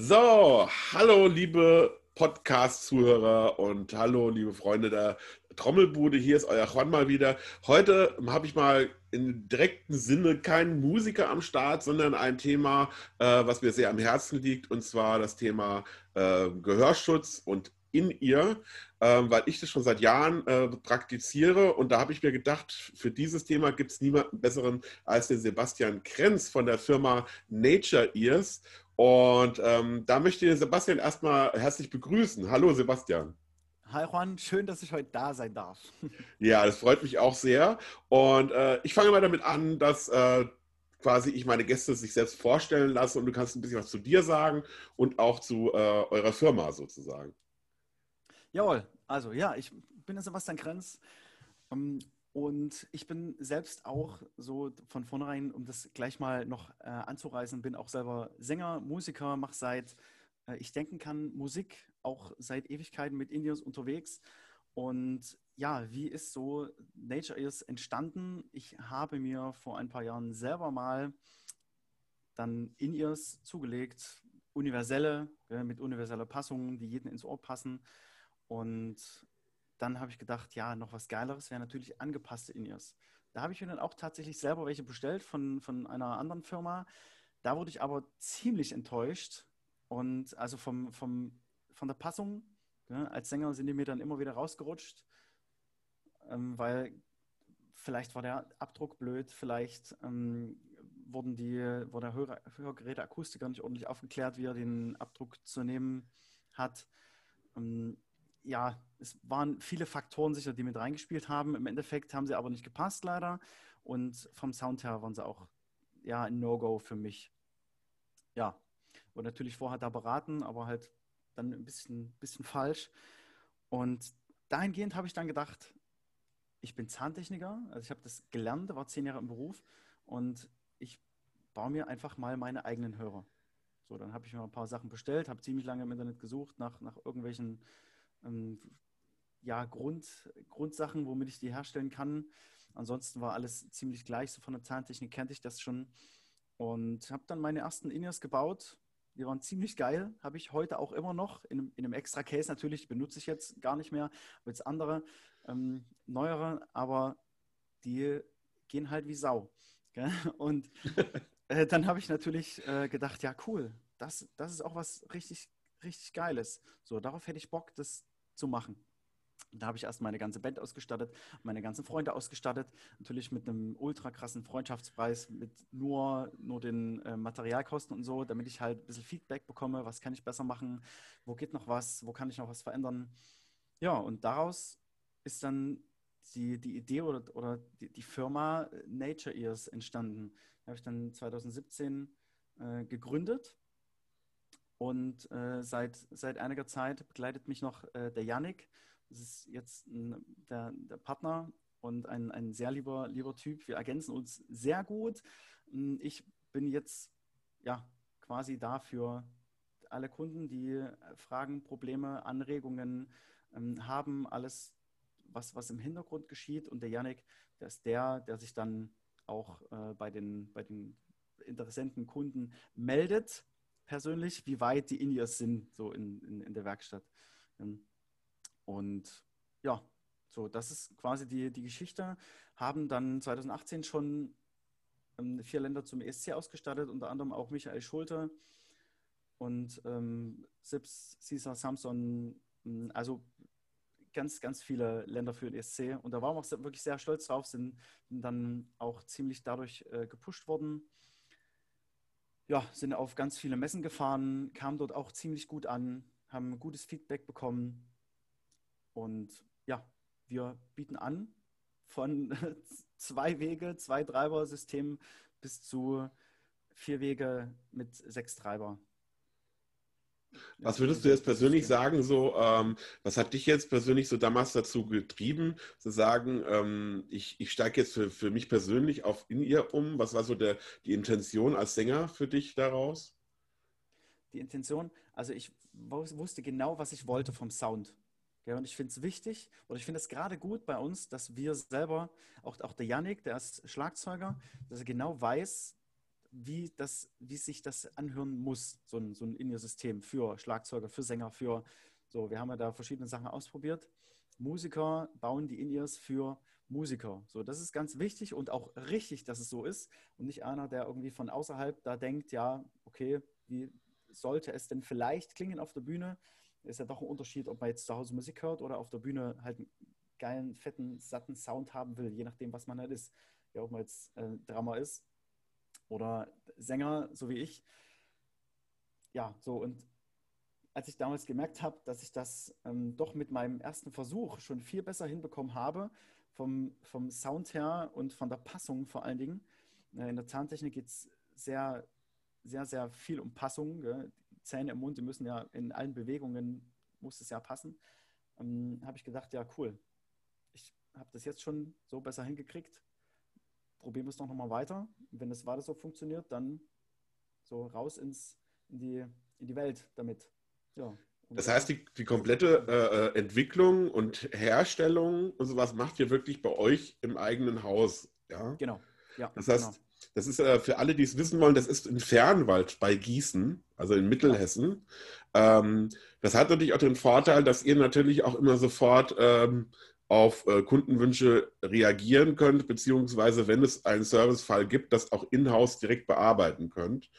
So, hallo liebe Podcast-Zuhörer und hallo liebe Freunde der Trommelbude. Hier ist euer Juan mal wieder. Heute habe ich mal im direkten Sinne keinen Musiker am Start, sondern ein Thema, äh, was mir sehr am Herzen liegt, und zwar das Thema äh, Gehörschutz und in ihr, äh, weil ich das schon seit Jahren äh, praktiziere. Und da habe ich mir gedacht, für dieses Thema gibt es niemanden besseren als den Sebastian Krenz von der Firma Nature Ears. Und ähm, da möchte ich den Sebastian erstmal herzlich begrüßen. Hallo Sebastian. Hi Juan, schön, dass ich heute da sein darf. Ja, das freut mich auch sehr. Und äh, ich fange mal damit an, dass äh, quasi ich meine Gäste sich selbst vorstellen lasse und du kannst ein bisschen was zu dir sagen und auch zu äh, eurer Firma sozusagen. Jawohl, also ja, ich bin der Sebastian Krenz. Ähm, und ich bin selbst auch so von vornherein, um das gleich mal noch äh, anzureißen, bin auch selber Sänger, Musiker, mache seit äh, ich denken kann Musik auch seit Ewigkeiten mit Indios unterwegs. Und ja, wie ist so Nature is entstanden? Ich habe mir vor ein paar Jahren selber mal dann In-Ears zugelegt, universelle, mit universeller Passung, die jedem ins Ohr passen. Und dann habe ich gedacht, ja, noch was Geileres wäre natürlich angepasste In-Ears. Da habe ich mir dann auch tatsächlich selber welche bestellt von, von einer anderen Firma. Da wurde ich aber ziemlich enttäuscht. Und also vom, vom, von der Passung, ja, als Sänger sind die mir dann immer wieder rausgerutscht, ähm, weil vielleicht war der Abdruck blöd, vielleicht ähm, wurden die, wurde der Hör Hörgeräteakustiker nicht ordentlich aufgeklärt, wie er den Abdruck zu nehmen hat. Ähm, ja, es waren viele Faktoren sicher, die mit reingespielt haben. Im Endeffekt haben sie aber nicht gepasst, leider. Und vom Sound her waren sie auch ja, ein No-Go für mich. Ja, und natürlich vorher da beraten, aber halt dann ein bisschen, bisschen falsch. Und dahingehend habe ich dann gedacht, ich bin Zahntechniker, also ich habe das gelernt, war zehn Jahre im Beruf und ich baue mir einfach mal meine eigenen Hörer. So, dann habe ich mir ein paar Sachen bestellt, habe ziemlich lange im Internet gesucht nach, nach irgendwelchen ähm, ja, Grund, Grundsachen, womit ich die herstellen kann. Ansonsten war alles ziemlich gleich. So von der Zahntechnik kannte ich das schon. Und habe dann meine ersten In-Ears gebaut. Die waren ziemlich geil. Habe ich heute auch immer noch. In, in einem extra Case natürlich. Benutze ich jetzt gar nicht mehr. Aber jetzt andere, ähm, neuere. Aber die gehen halt wie Sau. Gell? Und äh, dann habe ich natürlich äh, gedacht, ja cool. Das, das ist auch was richtig richtig Geiles. So, darauf hätte ich Bock, das zu machen. Da habe ich erst meine ganze Band ausgestattet, meine ganzen Freunde ausgestattet. Natürlich mit einem ultra krassen Freundschaftspreis, mit nur, nur den äh, Materialkosten und so, damit ich halt ein bisschen Feedback bekomme, was kann ich besser machen, wo geht noch was, wo kann ich noch was verändern. Ja, und daraus ist dann die, die Idee oder, oder die, die Firma Nature Ears entstanden. Die habe ich dann 2017 äh, gegründet und äh, seit, seit einiger Zeit begleitet mich noch äh, der Yannick. Das ist jetzt ein, der, der, Partner und ein, ein sehr lieber, lieber Typ. Wir ergänzen uns sehr gut. Hm, ich bin jetzt ja quasi da für alle Kunden, die Fragen, Probleme, Anregungen ähm, haben, alles, was, was im Hintergrund geschieht. Und der Yannick, der ist der, der sich dann auch äh, bei, den, bei den interessenten Kunden meldet persönlich, wie weit die In-Ears sind, so in, in, in der Werkstatt. Ähm, und ja, so, das ist quasi die, die Geschichte. Haben dann 2018 schon ähm, vier Länder zum ESC ausgestattet, unter anderem auch Michael Schulte und ähm, Sips, Caesar, Samson, ähm, also ganz, ganz viele Länder für den ESC. Und da waren wir auch wirklich sehr stolz drauf, sind, sind dann auch ziemlich dadurch äh, gepusht worden ja, sind auf ganz viele Messen gefahren, kamen dort auch ziemlich gut an, haben gutes Feedback bekommen. Und ja, wir bieten an von zwei Wege, zwei Treiber-System bis zu vier Wege mit sechs Treiber. Was würdest du jetzt persönlich sagen, so, ähm, was hat dich jetzt persönlich so damals dazu getrieben, zu sagen, ähm, ich, ich steige jetzt für, für mich persönlich auf in ihr um? Was war so der, die Intention als Sänger für dich daraus? Die Intention, also ich wusste genau, was ich wollte vom Sound. Ja, und ich finde es wichtig, oder ich finde es gerade gut bei uns, dass wir selber, auch, auch der Yannick, der ist Schlagzeuger, dass er genau weiß, wie, das, wie sich das anhören muss, so ein, so ein In-Ear-System für Schlagzeuger, für Sänger, für so. Wir haben ja da verschiedene Sachen ausprobiert. Musiker bauen die In-Ears für Musiker. So, das ist ganz wichtig und auch richtig, dass es so ist und nicht einer, der irgendwie von außerhalb da denkt, ja, okay, wie sollte es denn vielleicht klingen auf der Bühne? Ist ja doch ein Unterschied, ob man jetzt zu Hause Musik hört oder auf der Bühne halt einen geilen, fetten, satten Sound haben will, je nachdem, was man halt ist. Ja, ob man jetzt äh, Drama ist oder Sänger, so wie ich. Ja, so und als ich damals gemerkt habe, dass ich das ähm, doch mit meinem ersten Versuch schon viel besser hinbekommen habe, vom, vom Sound her und von der Passung vor allen Dingen. Äh, in der Zahntechnik geht es sehr, sehr, sehr viel um Passung. Gell? Zähne im Mund, die müssen ja in allen Bewegungen, muss es ja passen. Ähm, habe ich gedacht, ja, cool. Ich habe das jetzt schon so besser hingekriegt. Probieren wir es doch nochmal weiter. Wenn es weiter so funktioniert, dann so raus ins, in, die, in die Welt damit. Ja. Das heißt, die, die komplette äh, äh, Entwicklung und Herstellung und sowas macht ihr wirklich bei euch im eigenen Haus. Ja? Genau. Ja, das heißt, genau. das ist äh, für alle, die es wissen wollen, das ist in Fernwald bei Gießen, also in Mittelhessen. Ähm, das hat natürlich auch den Vorteil, dass ihr natürlich auch immer sofort ähm, auf äh, Kundenwünsche reagieren könnt, beziehungsweise wenn es einen Servicefall gibt, das auch in-house direkt bearbeiten könnt.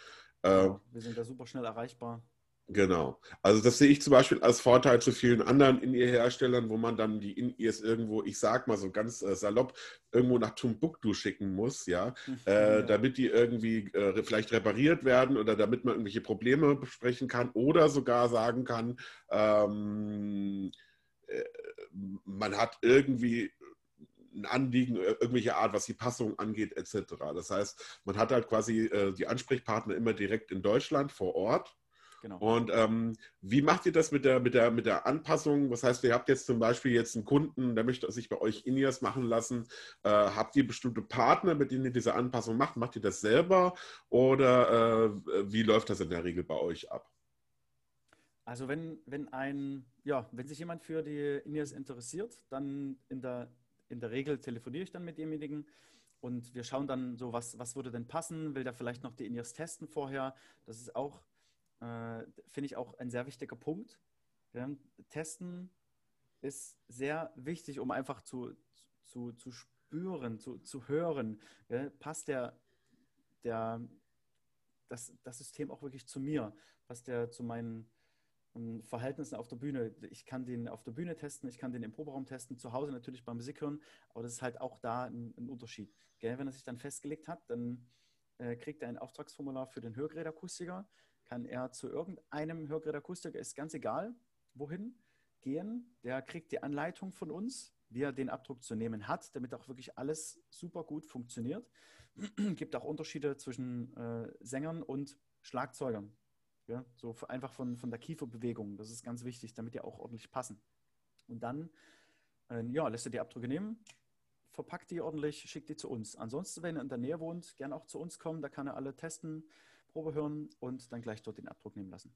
Äh. Wir sind da super schnell erreichbar. Genau. Also das sehe ich zum Beispiel als Vorteil zu vielen anderen In-Ear-Herstellern, wo man dann die In-Ears irgendwo, ich sag mal so ganz äh, salopp, irgendwo nach Tumbuktu schicken muss, ja, äh, damit die irgendwie äh, vielleicht repariert werden oder damit man irgendwelche Probleme besprechen kann oder sogar sagen kann, ähm, äh, man hat irgendwie ein Anliegen, äh, irgendwelche Art, was die Passung angeht, etc. Das heißt, man hat halt quasi äh, die Ansprechpartner immer direkt in Deutschland vor Ort Genau. Und ähm, wie macht ihr das mit der, mit, der, mit der Anpassung? Das heißt, ihr habt jetzt zum Beispiel jetzt einen Kunden, der möchte sich bei euch Inias machen lassen. Äh, habt ihr bestimmte Partner, mit denen ihr diese Anpassung macht? Macht ihr das selber oder äh, wie läuft das in der Regel bei euch ab? Also wenn, wenn ein, ja, wenn sich jemand für die Inias interessiert, dann in der, in der Regel telefoniere ich dann mit demjenigen und wir schauen dann so, was, was würde denn passen? Will der vielleicht noch die Inias testen vorher? Das ist auch äh, finde ich auch ein sehr wichtiger Punkt. Ja, testen ist sehr wichtig, um einfach zu, zu, zu spüren, zu, zu hören. Ja, passt der, der, das, das System auch wirklich zu mir? Passt der zu meinen Verhältnissen auf der Bühne? Ich kann den auf der Bühne testen, ich kann den im Proberaum testen, zu Hause natürlich beim Musik hören, aber das ist halt auch da ein, ein Unterschied. Gell? Wenn er sich dann festgelegt hat, dann äh, kriegt er ein Auftragsformular für den Hörgerätakustiker kann er zu irgendeinem Hörgerätakustiker, ist ganz egal, wohin, gehen. Der kriegt die Anleitung von uns, wie er den Abdruck zu nehmen hat, damit auch wirklich alles super gut funktioniert. gibt auch Unterschiede zwischen äh, Sängern und Schlagzeugern. Ja, so einfach von, von der Kieferbewegung. Das ist ganz wichtig, damit die auch ordentlich passen. Und dann äh, ja, lässt er die Abdrücke nehmen, verpackt die ordentlich, schickt die zu uns. Ansonsten, wenn er in der Nähe wohnt, gerne auch zu uns kommen. Da kann er alle testen, Probe hören und dann gleich dort den Abdruck nehmen lassen.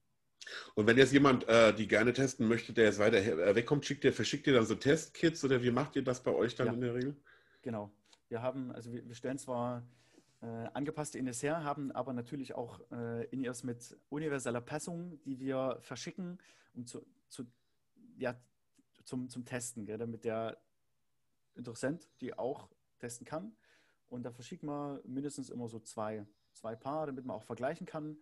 Und wenn jetzt jemand äh, die gerne testen möchte, der jetzt weiter äh, wegkommt, schickt ihr, verschickt ihr dann so Testkits oder wie macht ihr das bei euch dann ja, in der Regel? Genau. Wir haben, also wir, wir stellen zwar angepasste In-Ears her, haben aber natürlich auch äh, In-Ears mit universeller Passung, die wir verschicken, um zu, zu ja, zum, zum Testen, gell, damit der Interessent die auch testen kann. Und da verschicken wir mindestens immer so zwei zwei Paar, damit man auch vergleichen kann.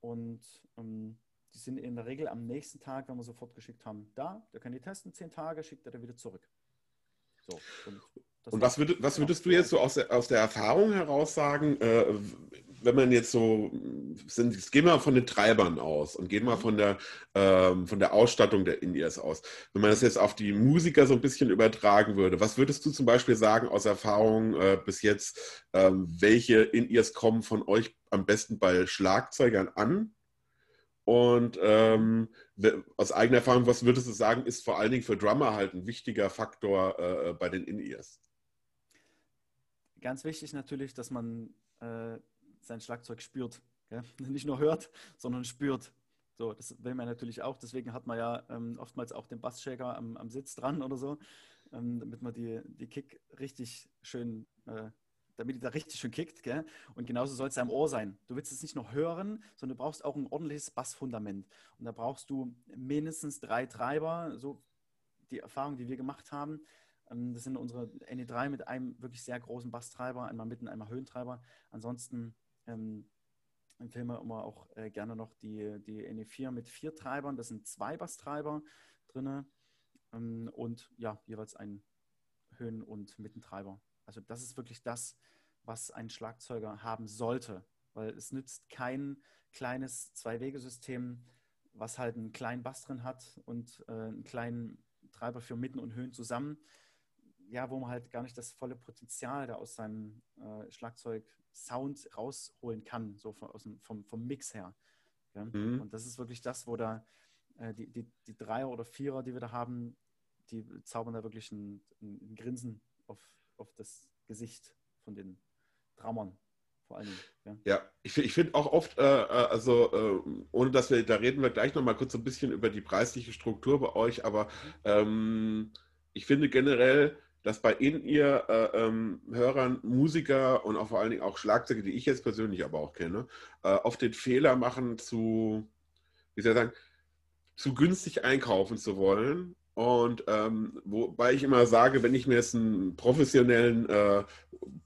Und ähm, die sind in der Regel am nächsten Tag, wenn wir sofort geschickt haben, da. Der kann die testen, zehn Tage, schickt er dann wieder zurück. So, und, und was, würd, was würdest du jetzt so aus der, aus der Erfahrung heraus sagen, äh, wenn man jetzt so, sind, jetzt gehen wir von den Treibern aus und gehen wir mhm. von der, ähm, von der Ausstattung der Indies aus. Wenn man das jetzt auf die Musiker so ein bisschen übertragen würde, was würdest du zum Beispiel sagen aus Erfahrung äh, bis jetzt, ähm, welche Indies kommen von euch am besten bei Schlagzeugern an? Und ähm, aus eigener Erfahrung, was würdest du sagen, ist vor allen Dingen für Drummer halt ein wichtiger Faktor äh, bei den In-Ears? Ganz wichtig natürlich, dass man äh, sein Schlagzeug spürt. Gell? Nicht nur hört, sondern spürt. So, das will man natürlich auch. Deswegen hat man ja ähm, oftmals auch den Bassshaker am, am Sitz dran oder so, ähm, damit man die, die Kick richtig schön äh, damit die da richtig schön kickt. Gell? Und genauso soll es ja im Ohr sein. Du willst es nicht nur hören, sondern du brauchst auch ein ordentliches Bassfundament. Und da brauchst du mindestens drei Treiber, so die Erfahrung, die wir gemacht haben. Ähm, das sind unsere NE3 mit einem wirklich sehr großen Basstreiber, einmal mitten, einmal Höhentreiber. Ansonsten ähm, empfehlen wir immer auch äh, gerne noch die, die NE4 mit vier Treibern. Das sind zwei Basstreiber drin ähm, und ja, jeweils ein Höhen- und Mittentreiber. Also das ist wirklich das, was ein Schlagzeuger haben sollte, weil es nützt kein kleines Zwei-Wege-System, was halt einen kleinen Bass drin hat und äh, einen kleinen Treiber für Mitten und Höhen zusammen. Ja, wo man halt gar nicht das volle Potenzial da aus seinem äh, Schlagzeug-Sound rausholen kann, so von, dem, vom, vom Mix her. Ja? Mhm. Und das ist wirklich das, wo da äh, die, die, die Dreier oder Vierer, die wir da haben, die zaubern da wirklich ein, ein Grinsen auf, auf das Gesicht von den Drammern vor allem. Ja, ja ich, ich finde auch oft, äh, äh, also äh, ohne dass wir, da reden wir gleich nochmal kurz ein bisschen über die preisliche Struktur bei euch, aber ähm, ich finde generell, dass bei in ihr äh, ähm, Hörern, Musiker und auch vor allen Dingen auch Schlagzeuge, die ich jetzt persönlich aber auch kenne, äh, oft den Fehler machen zu, wie soll ich sagen, zu günstig einkaufen zu wollen und ähm, wobei ich immer sage, wenn ich mir jetzt einen professionellen äh,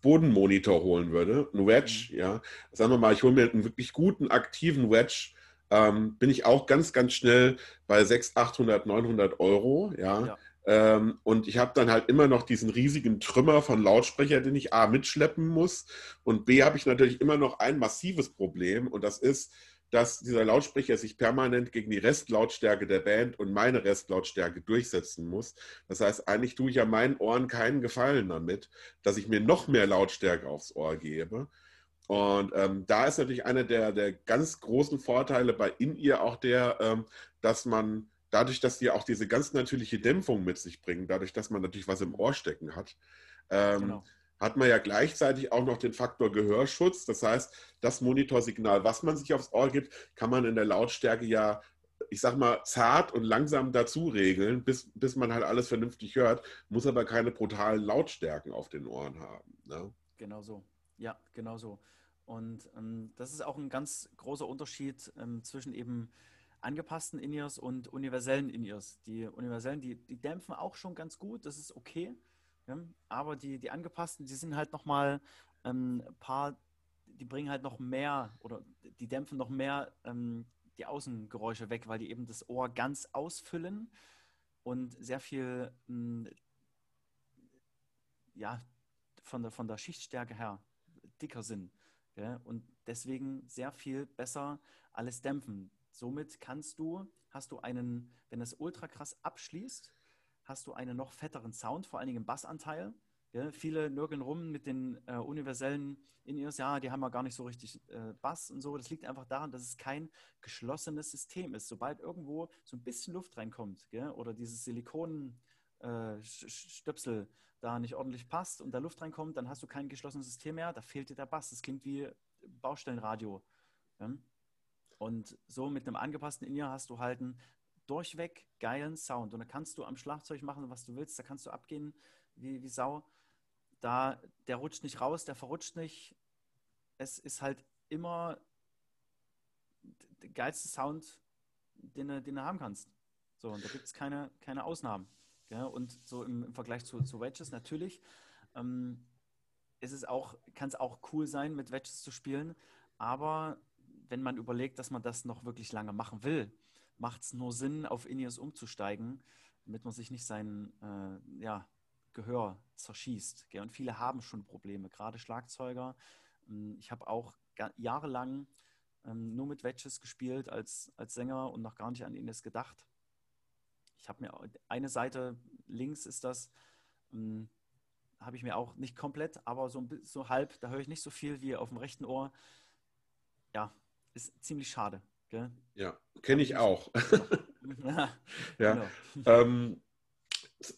Bodenmonitor holen würde, ein Wedge, mhm. ja, sagen wir mal, ich hole mir einen wirklich guten, aktiven Wedge, ähm, bin ich auch ganz, ganz schnell bei 600, 800, 900 Euro, ja. ja. Ähm, und ich habe dann halt immer noch diesen riesigen Trümmer von Lautsprecher, den ich A mitschleppen muss und B habe ich natürlich immer noch ein massives Problem und das ist, dass dieser Lautsprecher sich permanent gegen die Restlautstärke der Band und meine Restlautstärke durchsetzen muss. Das heißt, eigentlich tue ich ja meinen Ohren keinen Gefallen damit, dass ich mir noch mehr Lautstärke aufs Ohr gebe. Und ähm, da ist natürlich einer der, der ganz großen Vorteile bei In-Ear auch der, ähm, dass man dadurch, dass die auch diese ganz natürliche Dämpfung mit sich bringen, dadurch, dass man natürlich was im Ohr stecken hat, ähm, genau hat man ja gleichzeitig auch noch den Faktor Gehörschutz. Das heißt, das Monitorsignal, was man sich aufs Ohr gibt, kann man in der Lautstärke ja, ich sag mal, zart und langsam dazu regeln, bis, bis man halt alles vernünftig hört, muss aber keine brutalen Lautstärken auf den Ohren haben. Ne? Genau so. Ja, genau so. Und ähm, das ist auch ein ganz großer Unterschied ähm, zwischen eben angepassten In-Ears und universellen In-Ears. Die universellen, die, die dämpfen auch schon ganz gut, das ist okay. Aber die, die angepassten, die sind halt nochmal ähm, ein paar, die bringen halt noch mehr oder die dämpfen noch mehr ähm, die Außengeräusche weg, weil die eben das Ohr ganz ausfüllen und sehr viel ähm, ja, von der, von der Schichtstärke her dicker sind. Ja? Und deswegen sehr viel besser alles dämpfen. Somit kannst du, hast du einen, wenn es ultra krass abschließt, hast du einen noch fetteren Sound, vor allen Dingen im Bassanteil. Ja, viele nörgeln rum mit den äh, universellen In-Ears, ja, die haben ja gar nicht so richtig äh, Bass und so. Das liegt einfach daran, dass es kein geschlossenes System ist. Sobald irgendwo so ein bisschen Luft reinkommt gell, oder dieses Silikon-Stöpsel äh, da nicht ordentlich passt und da Luft reinkommt, dann hast du kein geschlossenes System mehr, da fehlt dir der Bass. Das klingt wie Baustellenradio. Ja? Und so mit einem angepassten In-Ear hast du halt ein durchweg geilen Sound. Und da kannst du am Schlagzeug machen, was du willst. Da kannst du abgehen wie, wie Sau. Da, der rutscht nicht raus, der verrutscht nicht. Es ist halt immer der geilste Sound, den du, den du haben kannst. So, und da gibt es keine, keine Ausnahmen. Ja? Und so im, im, Vergleich zu, zu Wedges natürlich ähm, es auch, kann es auch cool sein, mit Wedges zu spielen. Aber wenn man überlegt, dass man das noch wirklich lange machen will, macht es nur Sinn, auf Ineos umzusteigen, damit man sich nicht sein äh, ja, Gehör zerschießt. Gell? Und viele haben schon Probleme, gerade Schlagzeuger. Ähm, ich habe auch jahrelang ähm, nur mit Wedges gespielt als, als Sänger und noch gar nicht an Ines gedacht. Ich habe mir eine Seite links ist das, ähm, habe ich mir auch nicht komplett, aber so, so halb, da höre ich nicht so viel wie auf dem rechten Ohr. Ja, ist ziemlich schade. Gell? Ja, kenne ich auch. ja. Genau. Ähm,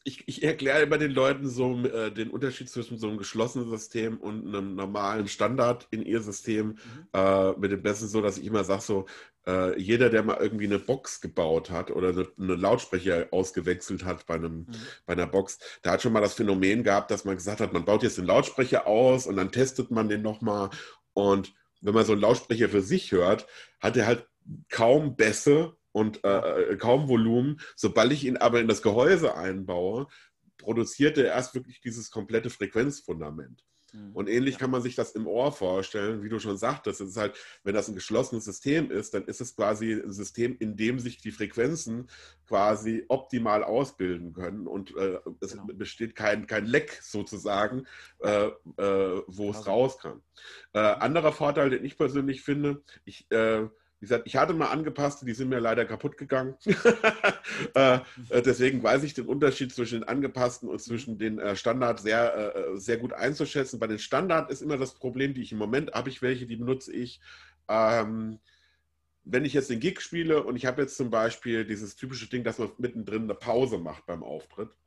ich, ich erkläre immer den Leuten so äh, den Unterschied zwischen so einem geschlossenen System und einem normalen Standard in ihr System mhm. äh, mit dem Besten so, dass ich immer sage so, äh, jeder, der mal irgendwie eine Box gebaut hat oder eine, eine Lautsprecher ausgewechselt hat bei, einem, mhm. bei einer Box, da hat schon mal das Phänomen gehabt, dass man gesagt hat, man baut jetzt den Lautsprecher aus und dann testet man den nochmal und wenn man so einen Lautsprecher für sich hört, hat er halt kaum Bässe und äh, äh, kaum Volumen. Sobald ich ihn aber in das Gehäuse einbaue, produziert er erst wirklich dieses komplette Frequenzfundament. Mhm. Und ähnlich ja. kann man sich das im Ohr vorstellen, wie du schon sagtest. Es ist halt, wenn das ein geschlossenes System ist, dann ist es quasi ein System, in dem sich die Frequenzen quasi optimal ausbilden können und äh, es genau. besteht kein, kein Leck sozusagen, äh, äh, wo es raus kann. Äh, anderer Vorteil, den ich persönlich finde, ich äh, wie gesagt, ich hatte mal angepasste, die sind mir leider kaputt gegangen. äh, äh, deswegen weiß ich den Unterschied zwischen den angepassten und zwischen den äh, Standard sehr, äh, sehr gut einzuschätzen. Bei den Standard ist immer das Problem, die ich im Moment habe ich welche, die benutze ich. Ähm, wenn ich jetzt den Gig spiele und ich habe jetzt zum Beispiel dieses typische Ding, dass man mittendrin eine Pause macht beim Auftritt mhm.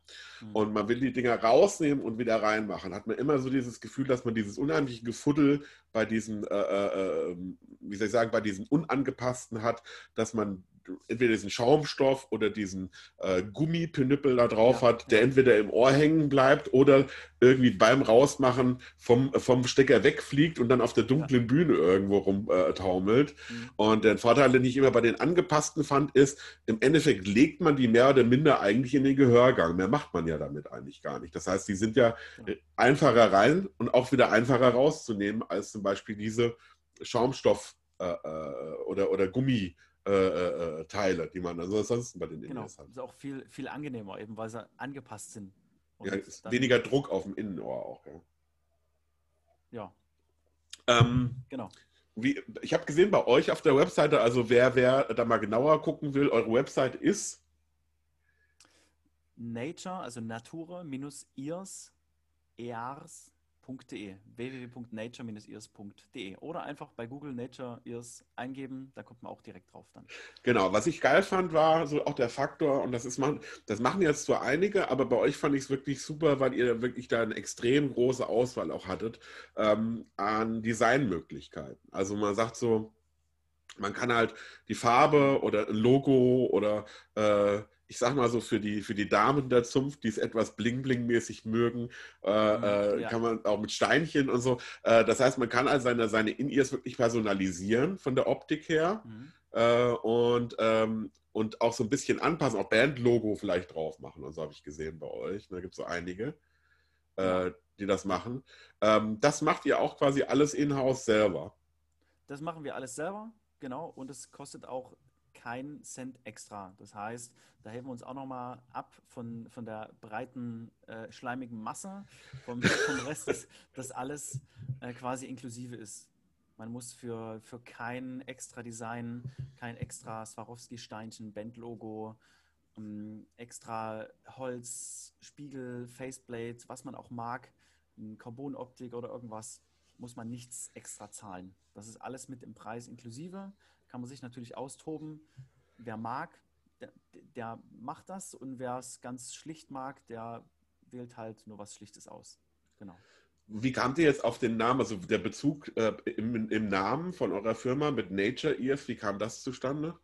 Und man will die Dinger rausnehmen und wieder reinmachen, hat man immer so dieses Gefühl, dass man dieses unheimliche Gefuddel bei diesen, äh, äh, ähm, wie soll ich sagen, bei diesen unangepassten hat, dass man entweder diesen Schaumstoff oder diesen äh, Gummipinüppel da drauf ja, hat, der ja. entweder im Ohr hängen bleibt oder irgendwie beim Rausmachen vom, vom Stecker wegfliegt und dann auf der dunklen ja. Bühne irgendwo rumtaumelt. Äh, mhm. Und der Vorteil, den ich immer bei den angepassten fand, ist, im Endeffekt legt man die mehr oder minder eigentlich in den Gehörgang. Mehr macht man ja damit eigentlich gar nicht. Das heißt, die sind ja einfacher rein und auch wieder einfacher rauszunehmen als zum Beispiel diese Schaumstoff- äh, äh oder, oder Gummi- äh, äh, äh, Teile, die man ansonsten bei den genau. Indies hat. Ist auch viel, viel angenehmer, eben weil sie angepasst sind. ja, weniger Druck auf dem Innenohr auch. Ja. ja. Ähm, genau. Wie, ich habe gesehen bei euch auf der Webseite, also wer, wer da mal genauer gucken will, eure Website ist Nature, also Nature minus ears, ears www.nature-ears.de www.nature-ears.de oder einfach bei Google Nature Ears eingeben, da kommt man auch direkt drauf dann. Genau, was ich geil fand, war so auch der Faktor, und das ist man, das machen jetzt zwar einige, aber bei euch fand ich es wirklich super, weil ihr wirklich da eine extrem große Auswahl auch hattet ähm, an Designmöglichkeiten. Also man sagt so, man kann halt die Farbe oder ein Logo oder äh, ich sag mal so, für die, für die Damen der Zunft, die es etwas bling-bling-mäßig mögen, äh, mhm, äh, ja. kann man auch mit Steinchen und so. Äh, das heißt, man kann also seine, seine In-Ears wirklich personalisieren von der Optik her mhm. Äh, und, ähm, und auch so ein bisschen anpassen, auch Bandlogo vielleicht drauf machen und so habe ich gesehen bei euch. Da gibt es so einige, äh, die das machen. Ähm, das macht ihr auch quasi alles in-house selber. Das machen wir alles selber, genau. Und es kostet auch kein Cent extra. Das heißt, da heben wir uns auch nochmal ab von, von der breiten, äh, schleimigen Masse, vom, vom Rest, dass das alles äh, quasi inklusive ist. Man muss für, für kein extra Design, kein extra Swarovski-Steinchen, Bandlogo, ähm, extra Holz, Spiegel, Faceplate, was man auch mag, Carbonoptik oder irgendwas, muss man nichts extra zahlen. Das ist alles mit im Preis inklusive kann man sich natürlich austoben. Wer mag, der, der macht das und wer es ganz schlicht mag, der wählt halt nur was Schlichtes aus. Genau. Wie kamt ihr jetzt auf den Namen, also der Bezug äh, im, im, Namen von eurer Firma mit Nature Ears, wie kam das zustande?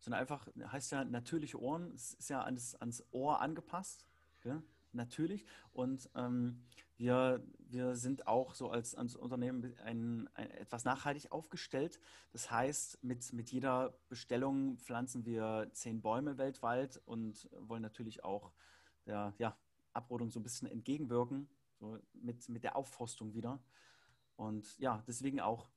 Sondern einfach, heißt ja natürliche Ohren, es ist ja ans, ans Ohr angepasst, gell? natürlich. Und ähm, wir, wir sind auch so als, als Unternehmen ein, ein, etwas nachhaltig aufgestellt. Das heißt, mit, mit jeder Bestellung pflanzen wir zehn Bäume weltweit und wollen natürlich auch der ja, Abrodung so ein bisschen entgegenwirken, so mit, mit der Aufforstung wieder. Und ja, deswegen auch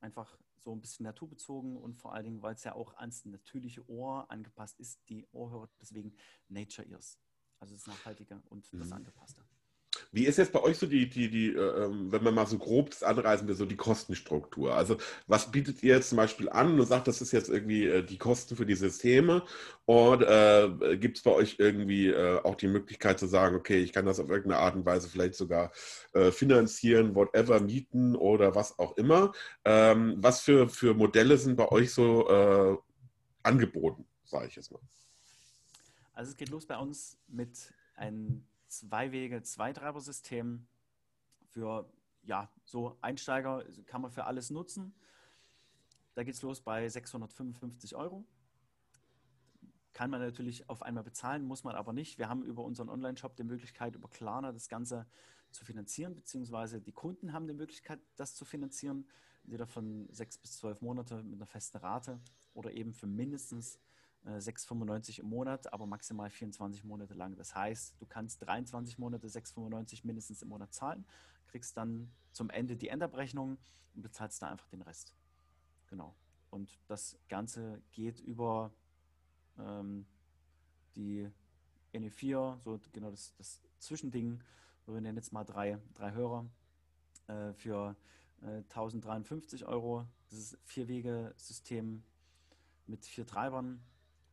einfach so ein bisschen naturbezogen und vor allen Dingen, weil es ja auch ans natürliche Ohr angepasst ist, die Ohrhörer, deswegen Nature Ears. Also das Nachhaltige und das mhm. Angepasste. Wie ist jetzt bei euch so die, die, die äh, ähm, wenn man mal so grob anreisen will, so die Kostenstruktur? Also was bietet ihr jetzt zum Beispiel an und sagt, das ist jetzt irgendwie äh, die Kosten für die Systeme? Und äh, gibt es bei euch irgendwie äh, auch die Möglichkeit zu sagen, okay, ich kann das auf irgendeine Art und Weise vielleicht sogar äh, finanzieren, whatever, mieten oder was auch immer? Ähm, was für, für Modelle sind bei euch so äh, angeboten, sage ich jetzt mal? Also es geht los bei uns mit ein Zwei-Wege, Zweitreiber-System für ja, so Einsteiger kann man für alles nutzen. Da geht es los bei 655 Euro. Kann man natürlich auf einmal bezahlen, muss man aber nicht. Wir haben über unseren Online-Shop die Möglichkeit, über Klarna das Ganze zu finanzieren, beziehungsweise die Kunden haben die Möglichkeit, das zu finanzieren, entweder von sechs bis zwölf Monate mit einer festen Rate oder eben für mindestens 6,95 äh, im Monat, aber maximal 24 Monate lang. Das heißt, du kannst 23 Monate 6,95 mindestens im Monat zahlen, kriegst dann zum Ende die Endabrechnung und bezahlst da einfach den Rest. Genau. Und das Ganze geht über ähm, die NE4, so genau das, das Zwischending. Wir nennen jetzt mal drei, drei Hörer äh, für äh, 1053 Euro. Das ist Vier-Wege-System mit vier Treibern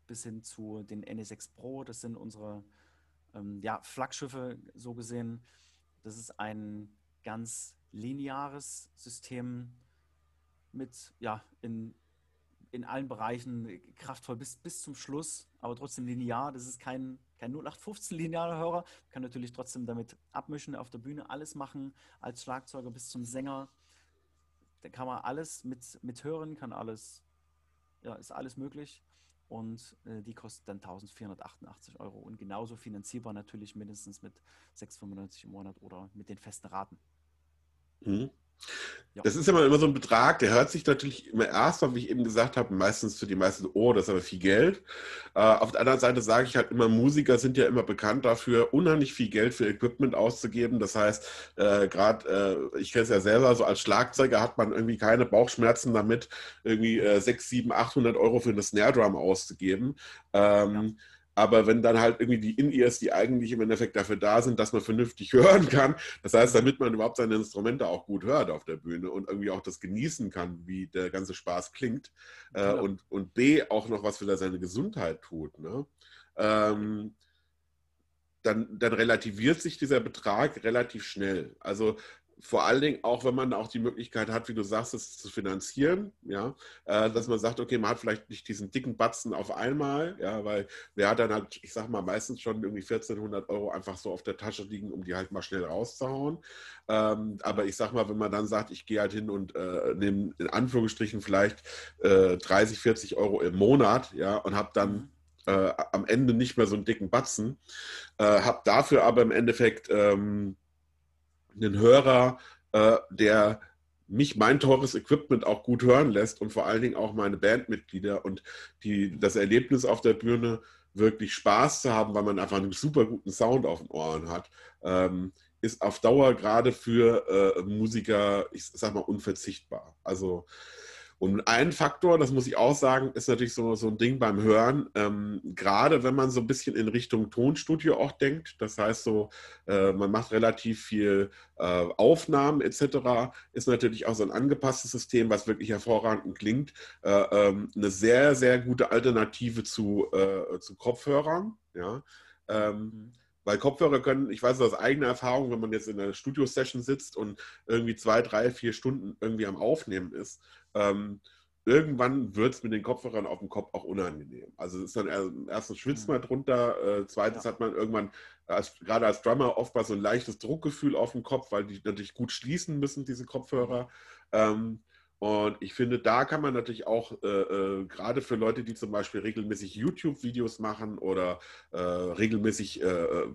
bis hin zu den NE6 Pro. Das sind unsere ähm, ja, Flaggschiffe so gesehen. Das ist ein ganz lineares System mit, ja, in, in allen Bereichen kraftvoll bis, bis zum Schluss, aber trotzdem linear. Das ist kein, kein 0815 linearer Hörer. Man kann natürlich trotzdem damit abmischen, auf der Bühne alles machen, als Schlagzeuger bis zum Sänger. Da kann man alles mit, mit hören, kann alles, ja, ist alles möglich und äh, die kostet dann 1488 Euro und genauso finanzierbar natürlich mindestens mit 6,95 im Monat oder mit den festen Raten. Mhm. Ja. Das ist ja immer so ein Betrag, der hört sich natürlich immer erstmal, wie ich eben gesagt habe, meistens für die meisten, oh, das ist aber viel Geld. Äh, auf der anderen Seite sage ich halt immer, Musiker sind ja immer bekannt dafür, unheimlich viel Geld für Equipment auszugeben. Das heißt, äh, gerade, äh, ich kenne es ja selber, so als Schlagzeuger hat man irgendwie keine Bauchschmerzen damit, irgendwie äh, 6, 7, 800 Euro für eine Snare Drum auszugeben. Ähm, ja aber wenn dann halt irgendwie die In-Ears, die eigentlich im Endeffekt dafür da sind, dass man vernünftig hören kann, das heißt, damit man überhaupt seine Instrumente auch gut hört auf der Bühne und irgendwie auch das genießen kann, wie der ganze Spaß klingt äh, und, und B, auch noch was für seine Gesundheit tut, ne? ähm, dann, dann relativiert sich dieser Betrag relativ schnell. Also vor allen Dingen auch, wenn man auch die Möglichkeit hat, wie du sagst, es zu finanzieren, ja, äh, dass man sagt, okay, man hat vielleicht nicht diesen dicken Batzen auf einmal, ja, weil wer hat dann halt, ich sag mal, meistens schon irgendwie 1400 Euro einfach so auf der Tasche liegen, um die halt mal schnell rauszuhauen. Ähm, aber ich sag mal, wenn man dann sagt, ich gehe halt hin und äh, nehme in Anführungsstrichen vielleicht äh, 30, 40 Euro im Monat, ja, und habe dann mhm. äh, am Ende nicht mehr so einen dicken Batzen, äh, habe dafür aber im Endeffekt ähm, einen Hörer, äh, der mich mein teures Equipment auch gut hören lässt und vor allen Dingen auch meine Bandmitglieder und die, das Erlebnis auf der Bühne wirklich Spaß zu haben, weil man einfach einen super guten Sound auf den Ohren hat, ähm, ist auf Dauer gerade für äh, Musiker, ich sag mal, unverzichtbar. Also und ein Faktor, das muss ich auch sagen, ist natürlich so, so ein Ding beim Hören, ähm, gerade wenn man so ein bisschen in Richtung Tonstudio auch denkt, das heißt so, äh, man macht relativ viel äh, Aufnahmen etc., ist natürlich auch so ein angepasstes System, was wirklich hervorragend klingt, äh, ähm, eine sehr, sehr gute Alternative zu, äh, zu Kopfhörern. Ja. Ähm. Weil Kopfhörer können, ich weiß aus eigener Erfahrung, wenn man jetzt in einer Studio-Session sitzt und irgendwie zwei, drei, vier Stunden irgendwie am Aufnehmen ist, ähm, irgendwann wird es mit den Kopfhörern auf dem Kopf auch unangenehm. Also es ist dann erstens schwitzt man drunter, äh, zweitens ja. hat man irgendwann als, gerade als Drummer oftmals so ein leichtes Druckgefühl auf dem Kopf, weil die natürlich gut schließen müssen, diese Kopfhörer. Ähm, und ich finde, da kann man natürlich auch, äh, äh, gerade für Leute, die zum Beispiel regelmäßig YouTube-Videos machen oder äh, regelmäßig äh, äh,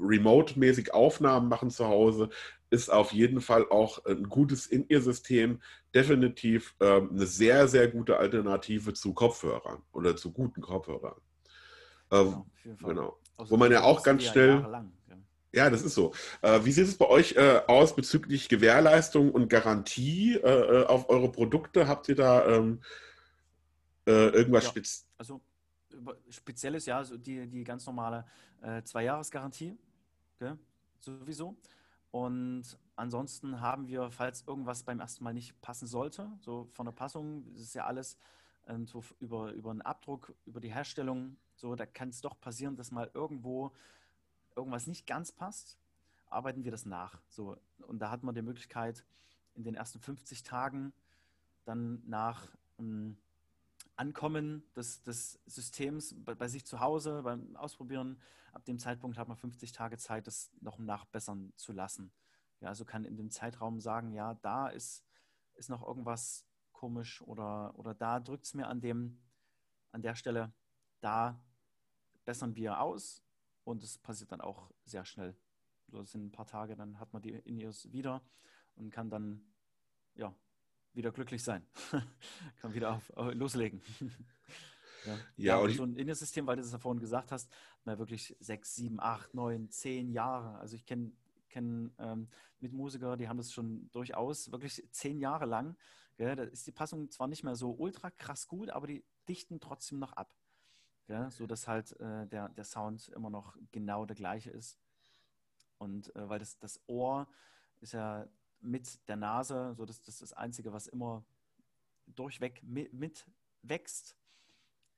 remote-mäßig Aufnahmen machen zu Hause, ist auf jeden Fall auch ein gutes In-Ear-System definitiv ähm, eine sehr, sehr gute Alternative zu Kopfhörern oder zu guten Kopfhörern. Ähm, genau. Also Wo man ja auch ganz schnell. Lang, ja. ja. das ist so. Äh, wie sieht es bei euch äh, aus bezüglich Gewährleistung und Garantie äh, äh auf eure Produkte? Habt ihr da ähm, äh, irgendwas ja, Spezielles? Also Spezielles, ja, also die, die ganz normale äh, Zwei-Jahres-Garantie. Okay? Sowieso. Und ansonsten haben wir, falls irgendwas beim ersten Mal nicht passen sollte, so von der Passung, das ist ja alles ähm, so über, über einen Abdruck, über die Herstellung, so, da kann es doch passieren, dass mal irgendwo irgendwas nicht ganz passt, arbeiten wir das nach. So, und da hat man die Möglichkeit, in den ersten 50 Tagen dann nach ähm, Ankommen des, des Systems bei, bei, sich zu Hause, beim Ausprobieren. Ab dem Zeitpunkt hat man 50 Tage Zeit, das noch nachbessern zu lassen. Ja, also kann in dem Zeitraum sagen, ja, da ist, ist noch irgendwas komisch oder, oder da drückt es mir an dem, an der Stelle, da bessern wir aus und es passiert dann auch sehr schnell. Das sind ein paar Tage, dann hat man die In-Ears wieder und kann dann ja, wieder glücklich sein. kann wieder auf, loslegen. ja, ja, ja so ein In-Ear-System, weil du es ja vorhin gesagt hast, mal wirklich sechs, sieben, acht, neun, zehn Jahre. Also ich kenne kenn, ähm, Mitmusiker, die haben das schon durchaus wirklich zehn Jahre lang. Gell? Da ist die Passung zwar nicht mehr so ultra krass gut, aber die dichten trotzdem noch ab. Gell? So dass halt äh, der, der Sound immer noch genau der gleiche ist. Und äh, weil das, das Ohr ist ja mit der Nase, so das, das ist das Einzige, was immer durchweg mit, mit wächst.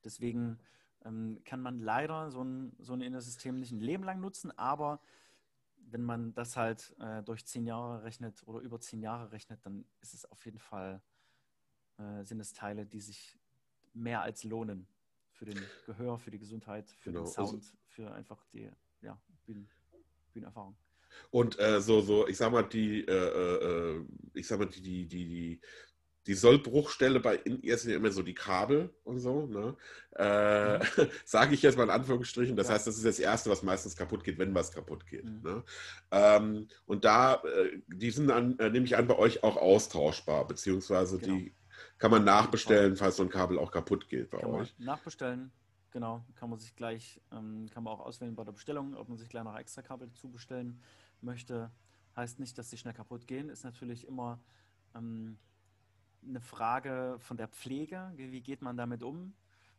Deswegen ähm, kann man leider so ein, so ein Innersystem nicht ein Leben lang nutzen, aber wenn man das halt äh, durch zehn Jahre rechnet oder über zehn Jahre rechnet, dann ist es auf jeden Fall, äh, sind es Teile, die sich mehr als lohnen für den Gehör, für die Gesundheit, für genau. den also Sound, also, für einfach die ja, Bühnen, Bühnenerfahrung. Und äh, so, so, ich sag mal, die, äh, äh, ich sag mal, die, die, die, die Sollbruchstelle bei in ihr sind ja immer so die Kabel und so, ne? Äh, mhm. Sage ich jetzt mal in Anführungsstrichen. Das ja. heißt, das ist das Erste, was meistens kaputt geht, wenn was kaputt geht. Mhm. Ne? Ähm, und da, äh, die sind dann, äh, nehme ich an, bei euch auch austauschbar, beziehungsweise genau. die kann man nachbestellen, falls so ein Kabel auch kaputt geht bei kann euch. nachbestellen, genau. Kann man sich gleich, ähm, kann man auch auswählen bei der Bestellung, ob man sich gleich noch extra Kabel dazu bestellen möchte. Heißt nicht, dass sie schnell kaputt gehen. Ist natürlich immer ähm, eine Frage von der Pflege. Wie geht man damit um?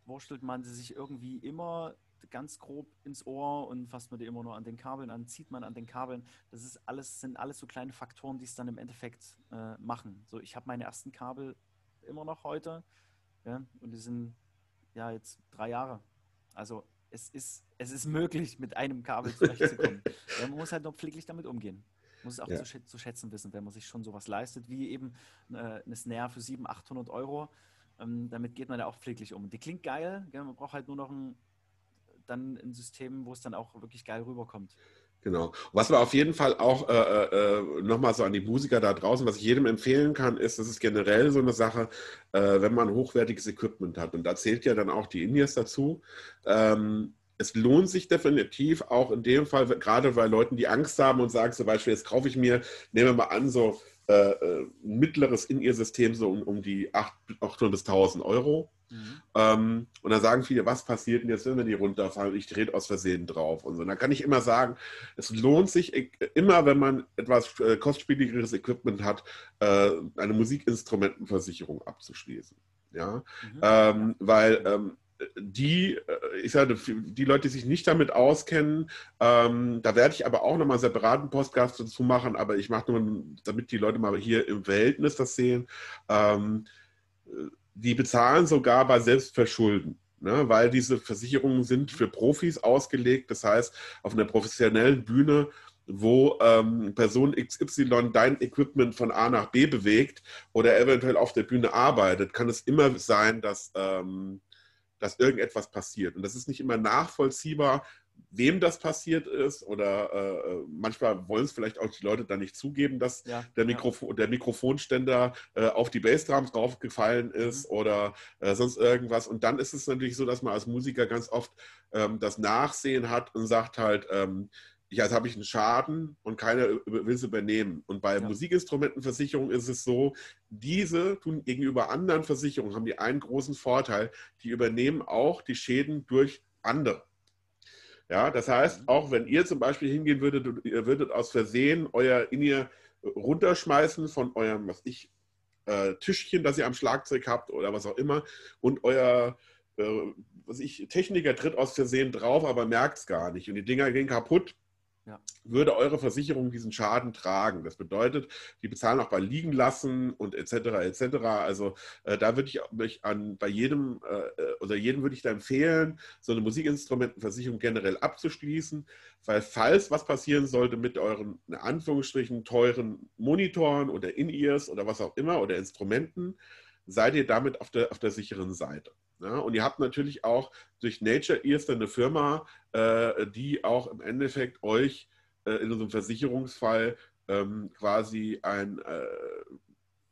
Wurstelt man sie sich irgendwie immer ganz grob ins Ohr und fasst man die immer nur an den Kabeln an, zieht man an den Kabeln. Das ist alles, sind alles so kleine Faktoren, die es dann im Endeffekt äh, machen. So, ich habe meine ersten Kabel immer noch heute, ja, und die sind ja jetzt drei Jahre. Also es ist, es ist möglich, mit einem Kabel zurechtzukommen. ja, man muss halt noch pfleglich damit umgehen muss es auch ja. zu, zu, schätzen wissen, wenn man sich schon sowas leistet, wie eben äh, eine Snare für 700, 800 Euro. Ähm, damit geht man ja auch pfleglich um. Die klingt geil, gell? man braucht halt nur noch ein, dann ein System, wo es dann auch wirklich geil rüberkommt. Genau. Was wir auf jeden Fall auch äh, äh, äh nochmal so an die Musiker da draußen, was ich jedem empfehlen kann, ist, das ist generell so eine Sache, äh, wenn man hochwertiges Equipment hat. Und da zählt ja dann auch die Indies dazu. Ähm, es lohnt sich definitiv auch in dem Fall, gerade bei Leuten, die Angst haben und sagen zum Beispiel, jetzt kaufe ich mir, nehmen wir mal an, so äh, äh ein mittleres in ihr System so um, um die 800 bis 1000 Euro. Mhm. Ähm, und dann sagen viele, was passiert denn jetzt, wenn wir die runterfallen? Ich drehe aus Versehen drauf und so. Und dann kann ich immer sagen, es lohnt sich immer, wenn man etwas äh, kostspieligeres Equipment hat, äh, eine Musikinstrumentenversicherung abzuschließen. Ja, mhm. ähm, weil ähm, die, äh, ich sage, die Leute, die sich nicht damit auskennen, ähm, da werde ich aber auch nochmal einen separaten Podcast dazu machen, aber ich mache nur, damit die Leute mal hier im Verhältnis das sehen, ähm, die bezahlen sogar bei Selbstverschulden. Ne, weil diese Versicherungen sind für Profis ausgelegt. Das heißt, auf einer professionellen Bühne wo ähm, Person XY dein Equipment von A nach B bewegt oder eventuell auf der Bühne arbeitet, kann es immer sein, dass ähm, dass irgendetwas passiert. Und das ist nicht immer nachvollziehbar, wem das passiert ist oder äh, manchmal wollen es vielleicht auch die Leute dann nicht zugeben, dass ja, der, Mikrofon, ja. der Mikrofonständer äh, auf die Bassdrums draufgefallen mhm. ist mhm. oder äh, sonst irgendwas. Und dann ist es natürlich so, dass man als Musiker ganz oft ähm, das Nachsehen hat und sagt halt, ähm, ja, jetzt habe ich einen Schaden und keiner will es übernehmen. Und bei ja. Musikinstrumentenversicherungen ist es so, diese tun gegenüber anderen Versicherungen, haben die einen großen Vorteil, die übernehmen auch die Schäden durch andere. Ja, das heißt, mhm. auch wenn ihr zum Beispiel hingehen würdet, ihr würdet aus Versehen euer in ihr runterschmeißen von eurem, was ich, äh, Tischchen, das ihr am Schlagzeug habt oder was auch immer, und euer äh, was ich, Techniker tritt aus Versehen drauf, aber merkt es gar nicht. Und die Dinger gehen kaputt ja. würde eure Versicherung diesen Schaden tragen. Das bedeutet, die bezahlen auch bei liegen lassen und etc. etc. Also äh, da würde ich mich an bei jedem äh, oder jedem würde ich da empfehlen, so eine Musikinstrumentenversicherung generell abzuschließen, weil falls was passieren sollte mit euren in Anführungsstrichen teuren Monitoren oder In-Ears oder was auch immer oder Instrumenten, seid ihr damit auf der, auf der sicheren Seite. Ja, und ihr habt natürlich auch durch Nature Ears eine Firma, äh, die auch im Endeffekt euch äh, in unserem Versicherungsfall ähm, quasi ein äh,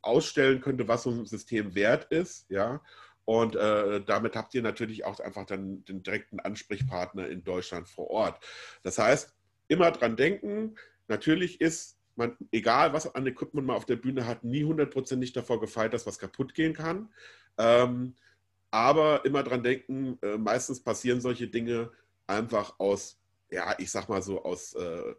ausstellen könnte, was so ein System wert ist, ja. Und äh, damit habt ihr natürlich auch einfach dann den direkten Ansprechpartner in Deutschland vor Ort. Das heißt, immer dran denken, natürlich ist man, egal was an Equipment man auf der Bühne hat, nie hundertprozentig davor gefeit, dass was kaputt gehen kann. Ähm, aber immer dran denken, äh, meistens passieren solche Dinge einfach aus ja, ich sag mal so aus, äh,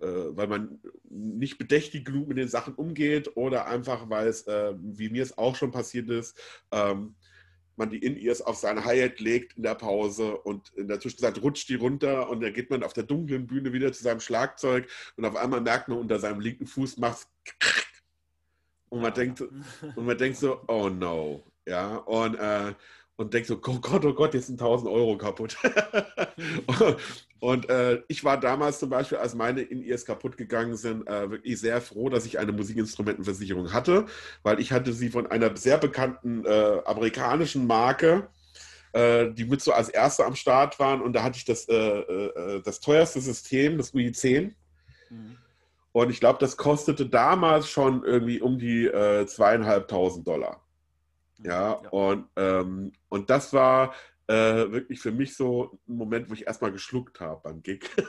äh, weil man nicht bedächtig genug mit den Sachen umgeht oder einfach, weil es, äh, wie mir es auch schon passiert ist, ähm, man die In-Ears auf seine Hi-Hat legt in der Pause und in der Zwischenzeit rutscht die runter und dann geht man auf der dunklen Bühne wieder zu seinem Schlagzeug und auf einmal merkt man unter seinem linken Fuß macht und man denkt und man denkt so, oh no, ja und äh, und denkt so, oh Gott, oh Gott, jetzt sind 1000 Euro kaputt. und äh, ich war damals zum Beispiel, als meine In-Ears kaputt gegangen sind, äh, wirklich sehr froh, dass ich eine Musikinstrumentenversicherung hatte, weil ich hatte sie von einer sehr bekannten äh, amerikanischen Marke, äh, die mit so als erste am Start waren und da hatte ich das, äh, äh, das teuerste System, das UI10. Mhm. Und ich glaube, das kostete damals schon irgendwie um die zweieinhalbtausend Dollar. Ja, ja. Und, ähm, und das war äh, wirklich für mich so ein Moment, wo ich erstmal geschluckt habe beim Gig.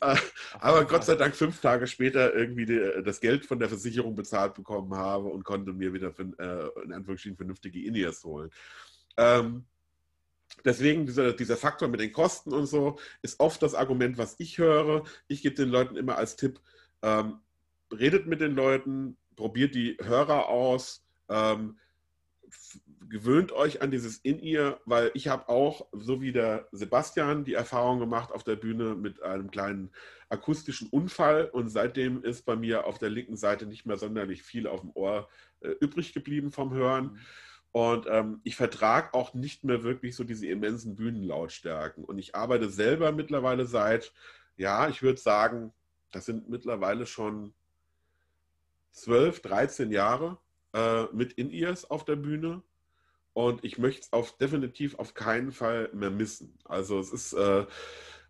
Äh, aber Gott sei Dank fünf Tage später irgendwie die, das Geld von der Versicherung bezahlt bekommen habe und konnte mir wieder für, äh, in Anführungsstrichen vernünftige Inias holen. Ähm, deswegen dieser, dieser Faktor mit den Kosten und so ist oft das Argument, was ich höre. Ich gebe den Leuten immer als Tipp, ähm, redet mit den Leuten, probiert die Hörer aus. Ähm, gewöhnt euch an dieses In-Ear, weil ich habe auch, so wie der Sebastian, die Erfahrung gemacht auf der Bühne mit einem kleinen akustischen Unfall und seitdem ist bei mir auf der linken Seite nicht mehr sonderlich viel auf dem Ohr äh, übrig geblieben vom Hören. Mhm. Und ähm, ich vertrage auch nicht mehr wirklich so diese immensen Bühnenlautstärken. Und ich arbeite selber mittlerweile seit, ja, ich würde sagen, das sind mittlerweile schon 12, 13 Jahre äh, mit In-Ears auf der Bühne. Und ich möchte es auf, definitiv auf keinen Fall mehr missen. Also es ist äh,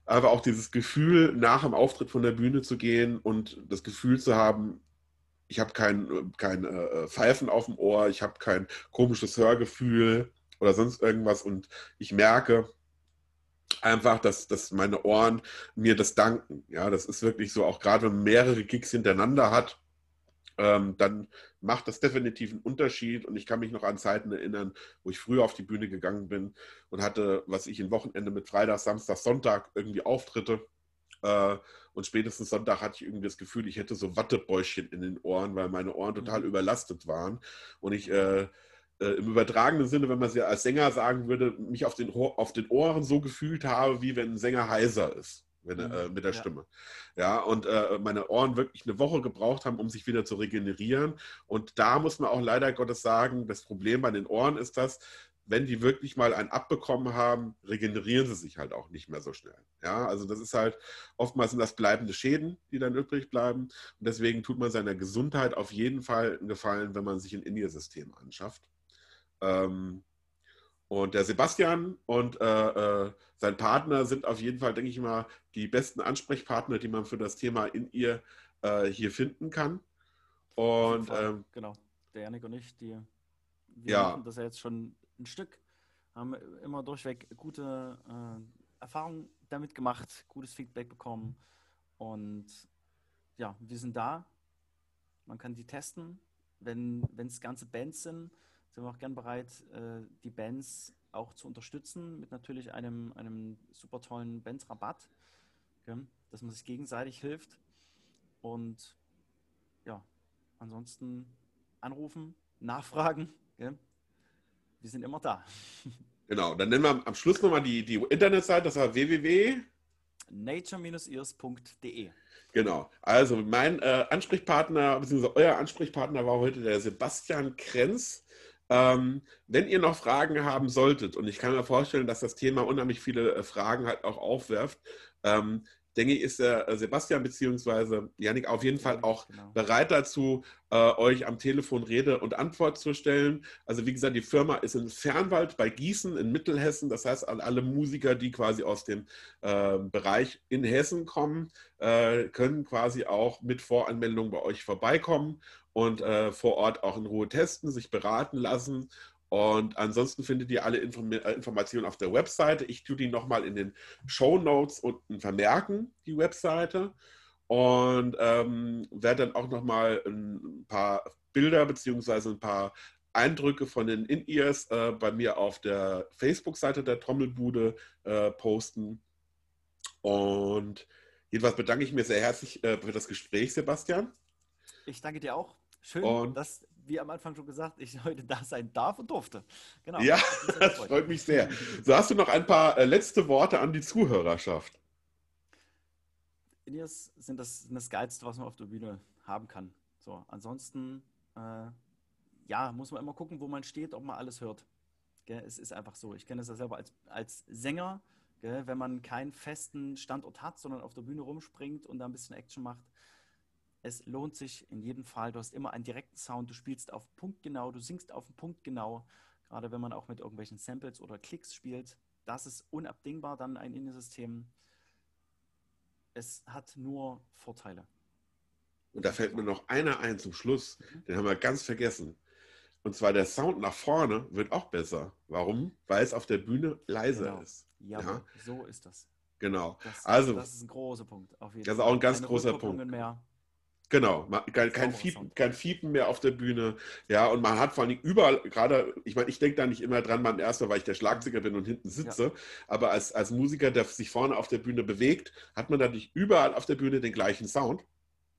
aber auch dieses Gefühl, nach dem Auftritt von der Bühne zu gehen und das Gefühl zu haben, ich habe kein, kein äh, Pfeifen auf dem Ohr, ich habe kein komisches Hörgefühl oder sonst irgendwas und ich merke einfach, dass, dass meine Ohren mir das danken. Ja, das ist wirklich so, auch gerade wenn man mehrere Gigs hintereinander hat, ähm, dann macht das definitiv einen Unterschied. Und ich kann mich noch an Zeiten erinnern, wo ich früher auf die Bühne gegangen bin und hatte, was ich ein Wochenende mit Freitag, Samstag, Sonntag irgendwie Auftritte. Äh, und spätestens Sonntag hatte ich irgendwie das Gefühl, ich hätte so Wattebäuschen in den Ohren, weil meine Ohren total mhm. überlastet waren. Und ich äh, äh, im übertragenen Sinne, wenn man sie als Sänger sagen würde, mich auf den, auf den Ohren so gefühlt habe, wie wenn ein Sänger heiser ist wenn, mhm. äh, mit der ja. Stimme. Ja, und äh, meine Ohren wirklich eine Woche gebraucht haben, um sich wieder zu regenerieren. Und da muss man auch leider Gottes sagen, das Problem bei den Ohren ist das, wenn die wirklich mal ein abbekommen haben, regenerieren sie sich halt auch nicht mehr so schnell. Ja, also das ist halt, oftmals sind das bleibende Schäden, die dann übrig bleiben. Und deswegen tut man seiner Gesundheit auf jeden Fall einen Gefallen, wenn man sich ein In-Ear-System anschafft. Ähm, und der Sebastian und äh, äh, sein Partner sind auf jeden Fall, denke ich mal, die besten Ansprechpartner, die man für das Thema in ihr äh, hier finden kann. Und ähm, genau, der Janik und ich, die wir ja. machen das ja jetzt schon ein Stück, haben immer durchweg gute äh, Erfahrungen damit gemacht, gutes Feedback bekommen. Und ja, wir sind da. Man kann die testen. Wenn es ganze Bands sind, sind wir auch gern bereit, äh, die Bands auch zu unterstützen mit natürlich einem, einem super tollen Bands-Rabatt, dass man sich gegenseitig hilft. Und ja, ansonsten anrufen, nachfragen. Gell? Wir sind immer da. Genau, dann nennen wir am Schluss nochmal die, die Internetseite, das war www. nature-ears.de. Genau. Also mein äh, Ansprechpartner, beziehungsweise euer Ansprechpartner war heute der Sebastian Krenz. Ähm, wenn ihr noch Fragen haben solltet, und ich kann mir vorstellen, dass das Thema unheimlich viele äh, Fragen halt auch aufwerft, ähm, denke ich, ist der äh, Sebastian bzw. Janik auf jeden Fall auch genau. bereit dazu, äh, euch am Telefon Rede und Antwort zu stellen. Also wie gesagt, die Firma ist in Fernwald bei Gießen in Mittelhessen. Das heißt, alle Musiker, die quasi aus dem äh, Bereich in Hessen kommen, äh, können quasi auch mit Voranmeldung bei euch vorbeikommen und äh, vor Ort auch in Ruhe testen, sich beraten lassen und ansonsten findet ihr alle Inform äh, Informationen auf der Webseite. Ich tue die nochmal in den Show Notes unten vermerken, die Webseite. Und ähm, werde dann auch nochmal ein paar Bilder bzw. ein paar Eindrücke von den In-Ears äh, bei mir auf der Facebook-Seite der Trommelbude äh, posten. Und jedenfalls bedanke ich mich sehr herzlich äh, für das Gespräch, Sebastian. Ich danke dir auch. Schön, und dass wie am Anfang schon gesagt, ich heute da sein darf und durfte. Genau. Ja, das freut mich sehr. So hast du noch ein paar äh, letzte Worte an die Zuhörerschaft. Indias sind das, sind das Geilste, was man auf der Bühne haben kann. So, ansonsten, äh, ja, muss man immer gucken, wo man steht, ob man alles hört. Gell? Es ist einfach so. Ich kenne das ja selber als, als Sänger, gell? wenn man keinen festen Standort hat, sondern auf der Bühne rumspringt und da ein bisschen Action macht es lohnt sich in jedem Fall. Du hast immer einen direkten Sound, du spielst auf Punkt genau, du singst auf den Punkt genau. Gerade wenn man auch mit irgendwelchen Samples oder Klicks spielt, das ist unabdingbar dann ein Innensystem. Es hat nur Vorteile. Und da fällt mir noch einer ein zum Schluss, mhm. den haben wir ganz vergessen. Und zwar der Sound nach vorne wird auch besser. Warum? Weil es auf der Bühne leiser genau. ist. Ja, ja, so ist das. Genau. Das, also, das ist ein großer Punkt. das ist auch ein ganz Keine großer Punkt. Mehr. Genau, kein, kein, Fiepen, kein, Fiepen, mehr auf der Bühne. Ja, und man hat vor allem überall, gerade, ich meine, ich denke da nicht immer dran beim ersten, weil ich der Schlagzeuger bin und hinten sitze, ja. aber als, als Musiker, der sich vorne auf der Bühne bewegt, hat man natürlich überall auf der Bühne den gleichen Sound,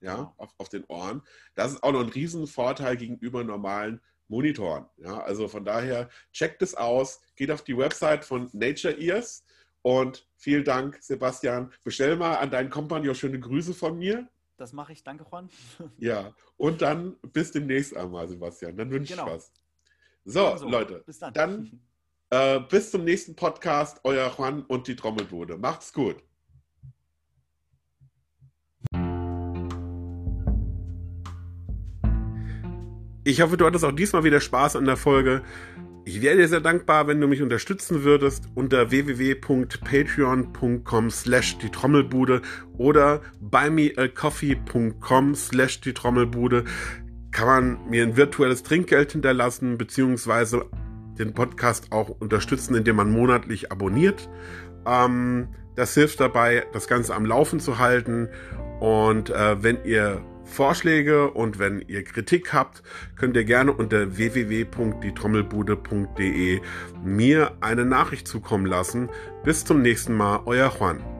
ja, auf, auf den Ohren. Das ist auch noch ein Riesenvorteil gegenüber normalen Monitoren. Ja, also von daher, checkt es aus, geht auf die Website von Nature Ears und vielen Dank, Sebastian. Bestell mal an deinen Kompagnon schöne Grüße von mir. Das mache ich. Danke, Juan. Ja, und dann bis demnächst einmal, Sebastian. Dann wünsche genau. ich was. So, so, Leute, bis dann. dann äh, bis zum nächsten Podcast. Euer Juan und die Trommelbude. Macht's gut. Ich hoffe, du hattest auch diesmal wieder Spaß an der Folge. Ich wäre dir sehr dankbar, wenn du mich unterstützen würdest unter www.patreon.com slash die Trommelbude oder buymeacoffee.com slash die Trommelbude kann man mir ein virtuelles Trinkgeld hinterlassen, beziehungsweise den Podcast auch unterstützen, indem man monatlich abonniert. Ähm, das hilft dabei, das Ganze am Laufen zu halten. Und äh, wenn ihr Vorschläge und wenn ihr Kritik habt, könnt ihr gerne unter www.dietrommelbude.de mir eine Nachricht zukommen lassen. Bis zum nächsten Mal, euer Juan.